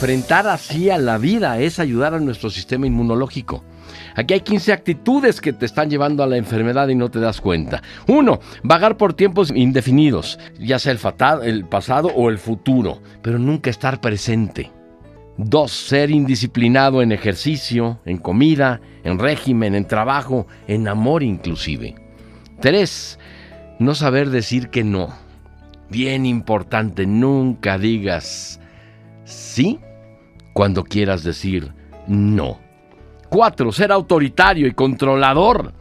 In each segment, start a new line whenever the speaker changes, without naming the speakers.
enfrentar así a la vida es ayudar a nuestro sistema inmunológico. Aquí hay 15 actitudes que te están llevando a la enfermedad y no te das cuenta. Uno, vagar por tiempos indefinidos, ya sea el, el pasado o el futuro, pero nunca estar presente. Dos, ser indisciplinado en ejercicio, en comida, en régimen, en trabajo, en amor inclusive. Tres, no saber decir que no. Bien importante, nunca digas sí cuando quieras decir no. Cuatro, ser autoritario y controlador.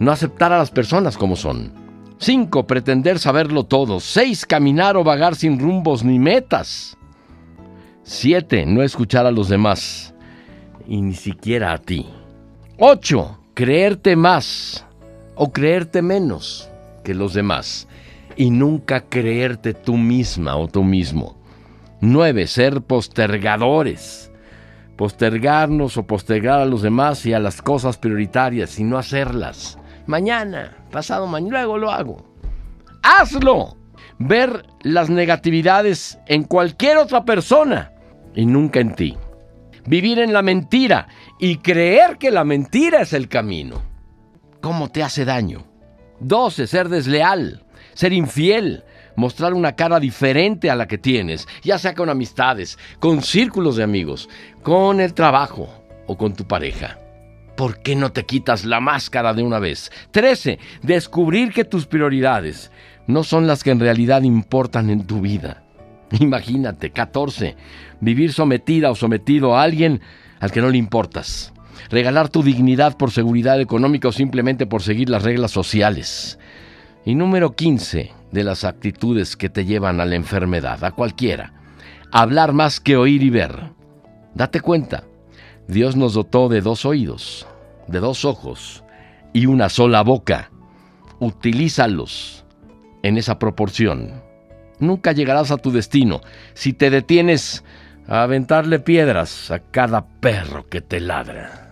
No aceptar a las personas como son. Cinco, pretender saberlo todo. Seis, caminar o vagar sin rumbos ni metas. Siete, no escuchar a los demás. Y ni siquiera a ti. Ocho, creerte más o creerte menos que los demás. Y nunca creerte tú misma o tú mismo. Nueve, ser postergadores postergarnos o postergar a los demás y a las cosas prioritarias y no hacerlas. Mañana, pasado mañana, luego lo hago. ¡Hazlo! Ver las negatividades en cualquier otra persona y nunca en ti. Vivir en la mentira y creer que la mentira es el camino. ¿Cómo te hace daño? 12. Ser desleal, ser infiel, mostrar una cara diferente a la que tienes, ya sea con amistades, con círculos de amigos, con el trabajo o con tu pareja. ¿Por qué no te quitas la máscara de una vez? 13. Descubrir que tus prioridades no son las que en realidad importan en tu vida. Imagínate. 14. Vivir sometida o sometido a alguien al que no le importas. Regalar tu dignidad por seguridad económica o simplemente por seguir las reglas sociales. Y número 15 de las actitudes que te llevan a la enfermedad, a cualquiera. Hablar más que oír y ver. Date cuenta, Dios nos dotó de dos oídos, de dos ojos y una sola boca. Utilízalos en esa proporción. Nunca llegarás a tu destino si te detienes a aventarle piedras a cada perro que te ladra.